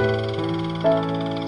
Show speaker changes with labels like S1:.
S1: Música